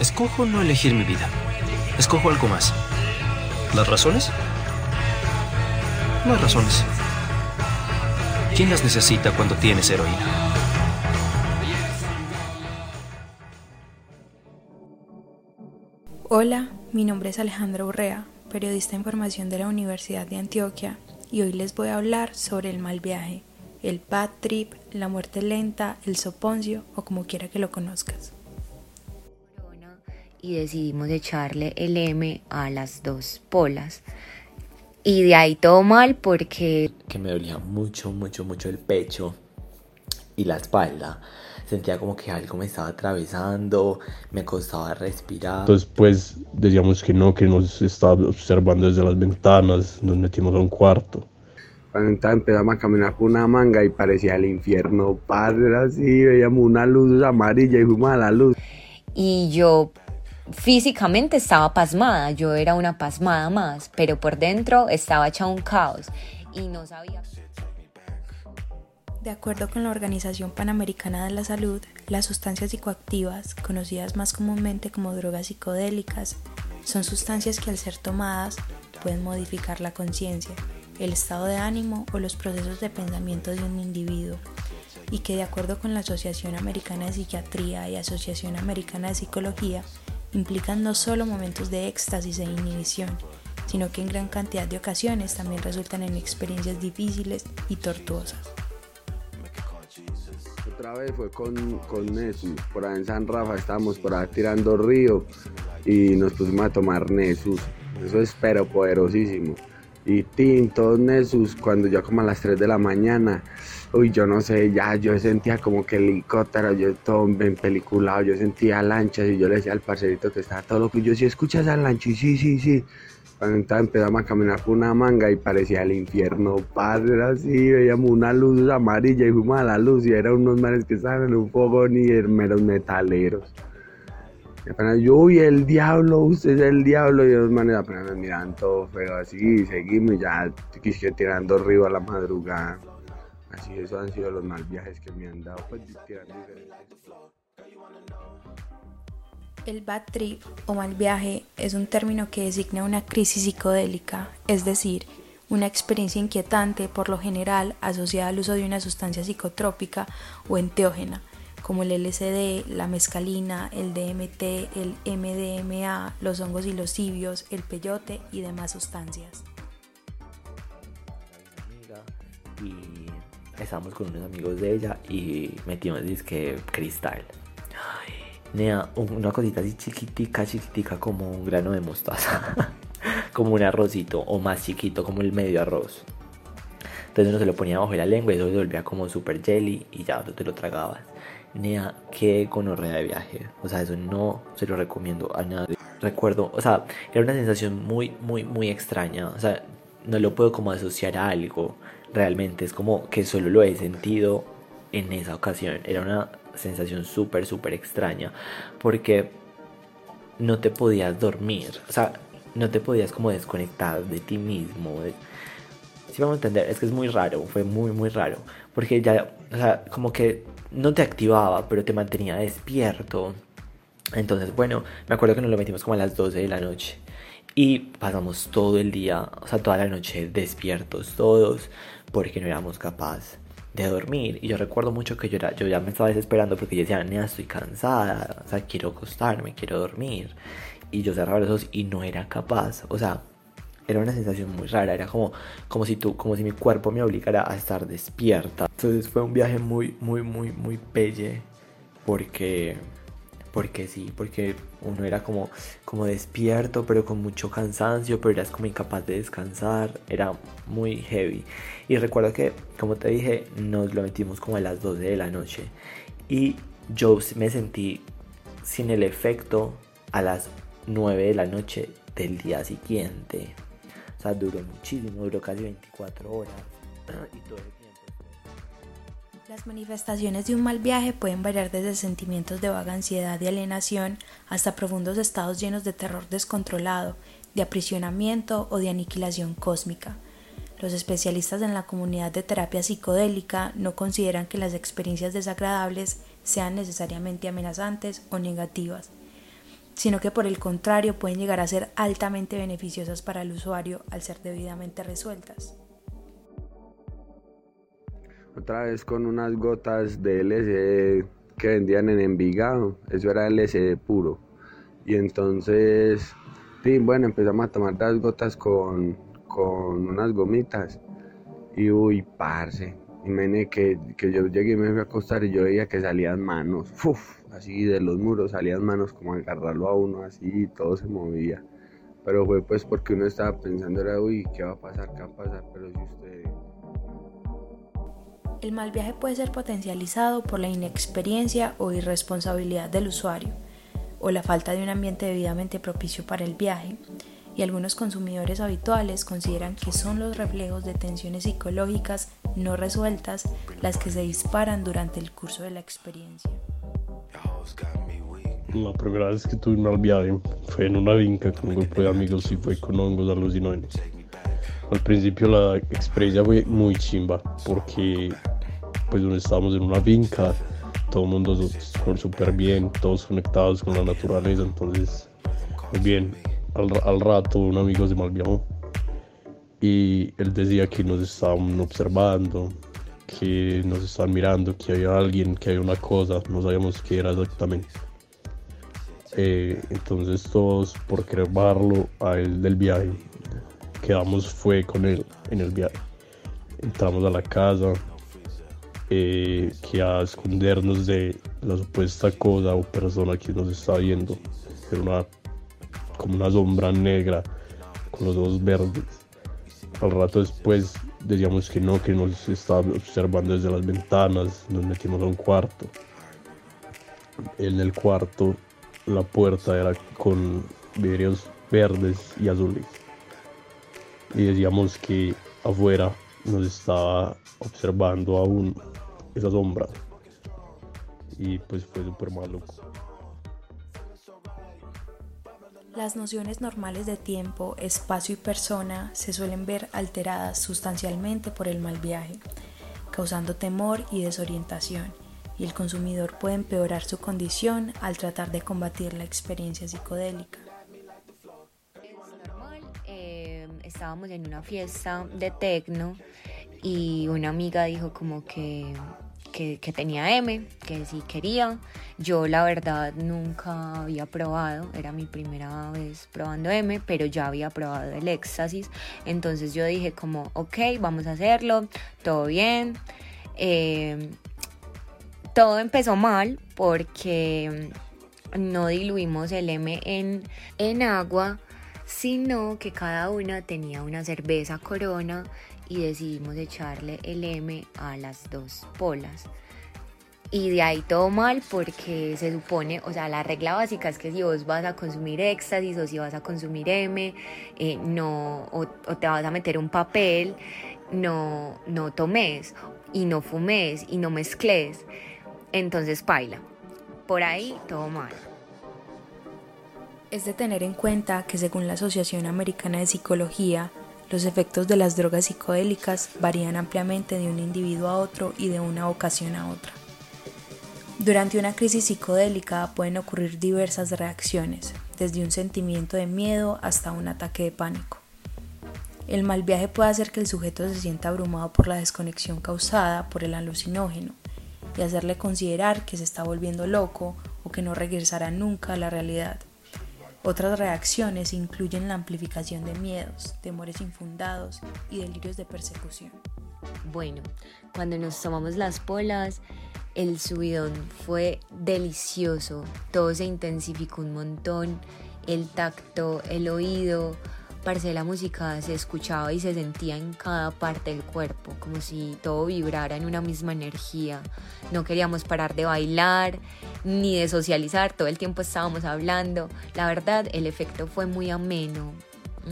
Escojo no elegir mi vida. Escojo algo más. ¿Las razones? No hay razones. ¿Quién las necesita cuando tienes heroína? Hola, mi nombre es Alejandro Urrea, periodista de información de la Universidad de Antioquia, y hoy les voy a hablar sobre el mal viaje, el bad trip, la muerte lenta, el soponcio o como quiera que lo conozcas. Y decidimos echarle el M a las dos polas. Y de ahí todo mal porque... Que me dolía mucho, mucho, mucho el pecho y la espalda sentía como que algo me estaba atravesando, me costaba respirar. Entonces pues decíamos que no, que nos estaba observando desde las ventanas, nos metimos a un cuarto. Cuando empezamos a caminar por una manga y parecía el infierno, padre, así, veíamos una luz amarilla y fuimos a la luz. Y yo físicamente estaba pasmada, yo era una pasmada más, pero por dentro estaba hecha un caos y no sabía... De acuerdo con la Organización Panamericana de la Salud, las sustancias psicoactivas, conocidas más comúnmente como drogas psicodélicas, son sustancias que al ser tomadas pueden modificar la conciencia, el estado de ánimo o los procesos de pensamiento de un individuo, y que de acuerdo con la Asociación Americana de Psiquiatría y Asociación Americana de Psicología, implican no solo momentos de éxtasis e inhibición, sino que en gran cantidad de ocasiones también resultan en experiencias difíciles y tortuosas otra vez fue con, con Nessus. Por ahí en San Rafa estábamos por ahí tirando río y nos pusimos a tomar Nessus. Eso es pero poderosísimo. Y tin, todos Nessus, cuando ya como a las 3 de la mañana, uy, yo no sé, ya yo sentía como que el helicóptero, yo todo en peliculado, yo sentía lanchas y yo le decía al parcerito que estaba todo loco, yo sí escuchas lancha y sí, sí, sí. Cuando empezamos a caminar por una manga y parecía el infierno, padre, era así, veíamos una luz amarilla y fuimos a la luz y eran unos manes que estaban en un fogón y meros metaleros. Y apenas yo, uy, el diablo, usted es el diablo, y los manes apenas me miran todo feo así, y seguimos ya quise tirando arriba a la madrugada. Así, han sido los mal viajes que me han dado, pues. El bad trip o mal viaje es un término que designa una crisis psicodélica, es decir, una experiencia inquietante por lo general asociada al uso de una sustancia psicotrópica o enteógena, como el LSD, la mescalina, el DMT, el MDMA, los hongos y los cibios, el peyote y demás sustancias. Estábamos con unos amigos de ella y metimos disque cristal una cosita así chiquitica, chiquitica como un grano de mostaza. como un arrocito o más chiquito como el medio arroz. Entonces uno se lo ponía bajo la lengua y eso se volvía como super jelly y ya tú te lo tragabas. Nea, qué conorrea de viaje. O sea, eso no se lo recomiendo a nadie. Recuerdo, o sea, era una sensación muy, muy, muy extraña. O sea, no lo puedo como asociar a algo. Realmente es como que solo lo he sentido en esa ocasión. Era una sensación súper, súper extraña, porque no te podías dormir, o sea, no te podías como desconectar de ti mismo. Si vamos a entender, es que es muy raro, fue muy, muy raro, porque ya, o sea, como que no te activaba, pero te mantenía despierto. Entonces, bueno, me acuerdo que nos lo metimos como a las 12 de la noche. Y pasamos todo el día, o sea, toda la noche despiertos todos, porque no éramos capaces de dormir. Y yo recuerdo mucho que yo, era, yo ya me estaba desesperando porque yo decía, Nea, estoy cansada, o sea, quiero acostarme, quiero dormir. Y yo cerraba los ojos y no era capaz, o sea, era una sensación muy rara, era como, como si tú, como si mi cuerpo me obligara a estar despierta. Entonces fue un viaje muy, muy, muy, muy pelle, porque porque sí, porque uno era como, como despierto, pero con mucho cansancio, pero eras como incapaz de descansar, era muy heavy. Y recuerdo que, como te dije, nos lo metimos como a las 12 de la noche. Y yo me sentí sin el efecto a las 9 de la noche del día siguiente. O sea, duró muchísimo, duró casi 24 horas. Y todo las manifestaciones de un mal viaje pueden variar desde sentimientos de vaga ansiedad y alienación hasta profundos estados llenos de terror descontrolado, de aprisionamiento o de aniquilación cósmica. Los especialistas en la comunidad de terapia psicodélica no consideran que las experiencias desagradables sean necesariamente amenazantes o negativas, sino que por el contrario pueden llegar a ser altamente beneficiosas para el usuario al ser debidamente resueltas. Otra vez con unas gotas de LSD que vendían en Envigado, eso era LSD puro. Y entonces, sí, bueno, empezamos a tomar las gotas con, con unas gomitas. Y uy, parce, y que, que yo llegué y me fui a acostar y yo veía que salían manos, uf, así de los muros salían manos como agarrarlo a uno así y todo se movía. Pero fue pues porque uno estaba pensando era, uy, ¿qué va a pasar? ¿Qué va a pasar? Pero si usted... El mal viaje puede ser potencializado por la inexperiencia o irresponsabilidad del usuario o la falta de un ambiente debidamente propicio para el viaje y algunos consumidores habituales consideran que son los reflejos de tensiones psicológicas no resueltas las que se disparan durante el curso de la experiencia. La primera vez que tuve un mal viaje fue en una vinca con un grupo de amigos y fue con hongos alucinógenos. Al principio la experiencia fue muy chimba porque pues donde estábamos en una vinca, todo el mundo súper bien, todos conectados con la naturaleza, entonces muy bien. Al, al rato un amigo se malviajó y él decía que nos estaban observando, que nos estaban mirando, que había alguien, que había una cosa, no sabíamos qué era exactamente. Eh, entonces todos por querer a él del viaje, quedamos fue con él en el viaje. Entramos a la casa, eh, que a escondernos de la supuesta cosa o persona que nos estaba viendo. Era una, como una sombra negra con los ojos verdes al rato después decíamos que no, que nos estaba observando desde las ventanas, nos metimos a un cuarto. En el cuarto la puerta era con vidrios verdes y azules. Y decíamos que afuera nos estaba observando aún esa sombra. Y pues fue súper maluco. Las nociones normales de tiempo, espacio y persona se suelen ver alteradas sustancialmente por el mal viaje, causando temor y desorientación, y el consumidor puede empeorar su condición al tratar de combatir la experiencia psicodélica. Eh, estábamos en una fiesta de tecno y una amiga dijo como que que, tenía M, que sí quería. Yo la verdad nunca había probado, era mi primera vez probando M, pero ya había probado el éxtasis. Entonces yo dije como, ok, vamos a hacerlo, todo bien. Eh, todo empezó mal porque no diluimos el M en, en agua, sino que cada una tenía una cerveza corona y decidimos echarle el M a las dos polas. Y de ahí todo mal porque se supone, o sea, la regla básica es que si vos vas a consumir éxtasis o si vas a consumir M, eh, no, o, te vas a meter un papel, no, no tomes y no fumes y no mezcles. Entonces, paila. Por ahí todo mal. Es de tener en cuenta que según la Asociación Americana de Psicología, los efectos de las drogas psicodélicas varían ampliamente de un individuo a otro y de una ocasión a otra. Durante una crisis psicodélica pueden ocurrir diversas reacciones, desde un sentimiento de miedo hasta un ataque de pánico. El mal viaje puede hacer que el sujeto se sienta abrumado por la desconexión causada por el alucinógeno y hacerle considerar que se está volviendo loco o que no regresará nunca a la realidad. Otras reacciones incluyen la amplificación de miedos, temores infundados y delirios de persecución. Bueno, cuando nos tomamos las polas, el subidón fue delicioso, todo se intensificó un montón, el tacto, el oído, parce la música se escuchaba y se sentía en cada parte del cuerpo, como si todo vibrara en una misma energía. No queríamos parar de bailar ni de socializar, todo el tiempo estábamos hablando. La verdad, el efecto fue muy ameno,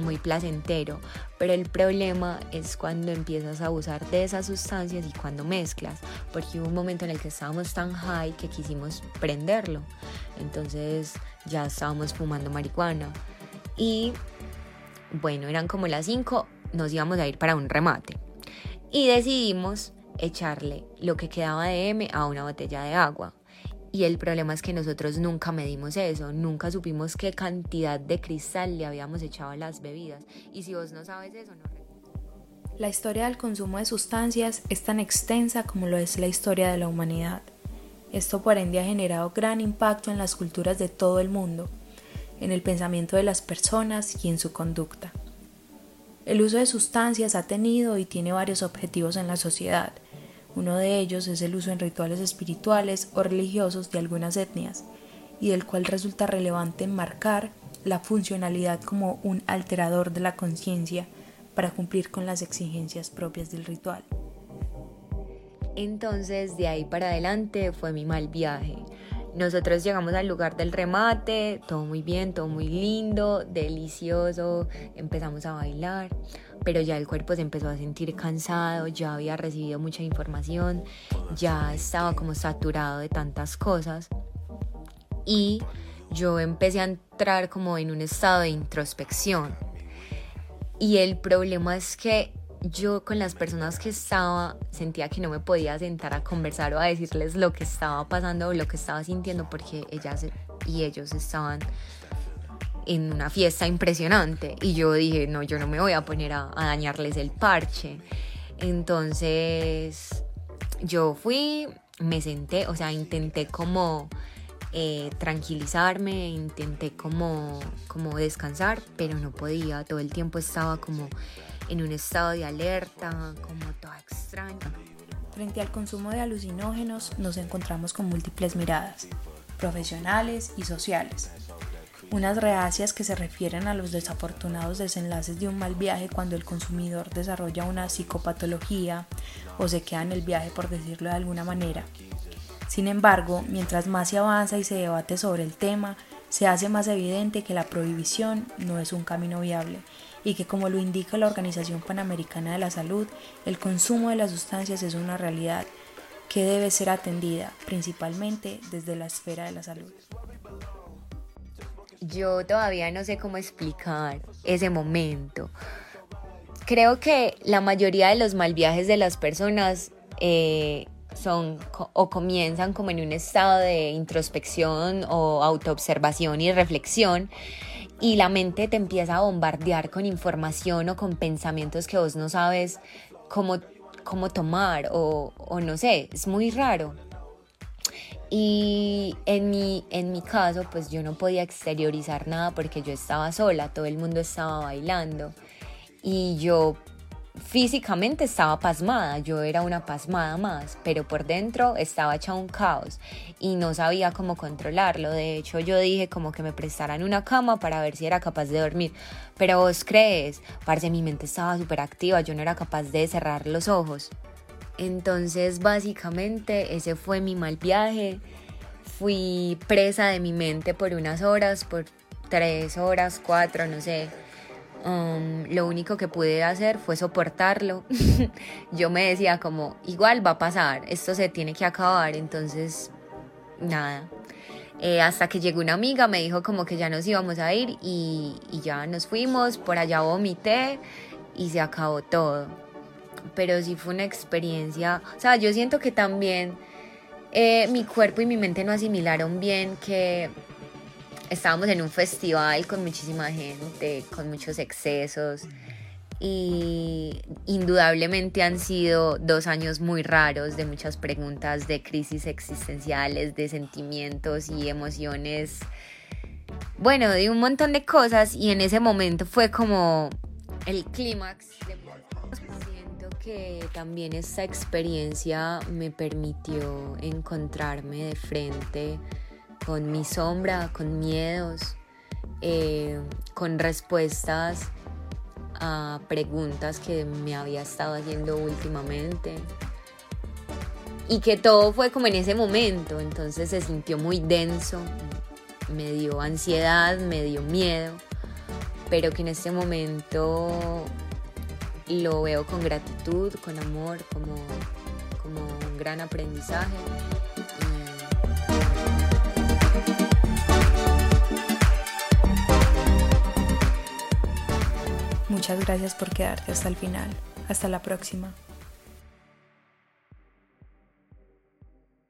muy placentero, pero el problema es cuando empiezas a abusar de esas sustancias y cuando mezclas, porque hubo un momento en el que estábamos tan high que quisimos prenderlo. Entonces ya estábamos fumando marihuana y bueno, eran como las 5, nos íbamos a ir para un remate. Y decidimos echarle lo que quedaba de M a una botella de agua. Y el problema es que nosotros nunca medimos eso, nunca supimos qué cantidad de cristal le habíamos echado a las bebidas. Y si vos no sabes eso, no La historia del consumo de sustancias es tan extensa como lo es la historia de la humanidad. Esto por ende ha generado gran impacto en las culturas de todo el mundo, en el pensamiento de las personas y en su conducta. El uso de sustancias ha tenido y tiene varios objetivos en la sociedad, uno de ellos es el uso en rituales espirituales o religiosos de algunas etnias, y del cual resulta relevante marcar la funcionalidad como un alterador de la conciencia para cumplir con las exigencias propias del ritual. Entonces, de ahí para adelante fue mi mal viaje. Nosotros llegamos al lugar del remate, todo muy bien, todo muy lindo, delicioso, empezamos a bailar, pero ya el cuerpo se empezó a sentir cansado, ya había recibido mucha información, ya estaba como saturado de tantas cosas y yo empecé a entrar como en un estado de introspección. Y el problema es que yo con las personas que estaba sentía que no me podía sentar a conversar o a decirles lo que estaba pasando o lo que estaba sintiendo porque ellas y ellos estaban en una fiesta impresionante y yo dije, no, yo no me voy a poner a, dañarles el parche. Entonces yo fui, me senté, o sea, intenté como eh, tranquilizarme, intenté como, como descansar, pero no podía, todo el tiempo estaba como en un estado de alerta, como toda extraña. Frente al consumo de alucinógenos nos encontramos con múltiples miradas, profesionales y sociales. Unas reacias que se refieren a los desafortunados desenlaces de un mal viaje cuando el consumidor desarrolla una psicopatología o se queda en el viaje por decirlo de alguna manera. Sin embargo, mientras más se avanza y se debate sobre el tema, se hace más evidente que la prohibición no es un camino viable y que como lo indica la Organización Panamericana de la Salud, el consumo de las sustancias es una realidad que debe ser atendida principalmente desde la esfera de la salud. Yo todavía no sé cómo explicar ese momento. Creo que la mayoría de los mal viajes de las personas eh, son o comienzan como en un estado de introspección o autoobservación y reflexión y la mente te empieza a bombardear con información o con pensamientos que vos no sabes cómo, cómo tomar o, o no sé, es muy raro. Y en mi, en mi caso, pues yo no podía exteriorizar nada porque yo estaba sola, todo el mundo estaba bailando y yo físicamente estaba pasmada, yo era una pasmada más, pero por dentro estaba hecha un caos y no sabía cómo controlarlo. De hecho, yo dije como que me prestaran una cama para ver si era capaz de dormir. Pero vos crees, parce, mi mente estaba súper activa, yo no era capaz de cerrar los ojos. Entonces, básicamente, ese fue mi mal viaje. Fui presa de mi mente por unas horas, por tres horas, cuatro, no sé Um, lo único que pude hacer fue soportarlo. Yo me decía como, igual va a pasar, esto se tiene que acabar, entonces nada. Eh, hasta que llegó una amiga, me dijo como que ya nos íbamos a ir y, ya nos fuimos, por allá vomité y se acabó todo. Pero sí fue una experiencia, o sea, yo siento que también eh, mi cuerpo y mi mente no asimilaron bien que estábamos en un festival con muchísima gente, con muchos excesos y indudablemente han sido dos años muy raros de muchas preguntas, de crisis existenciales, de sentimientos y emociones, bueno, de un montón de cosas y en ese momento fue como el clímax. Siento que también esta experiencia me permitió encontrarme de frente con mi sombra, con miedos, eh, con respuestas a preguntas que me había estado haciendo últimamente. Y que todo fue como en ese momento, entonces se sintió muy denso, me dio ansiedad, me dio miedo, pero que en este momento lo veo con gratitud, con amor, como, como un gran aprendizaje. Muchas gracias por quedarte hasta el final. Hasta la próxima.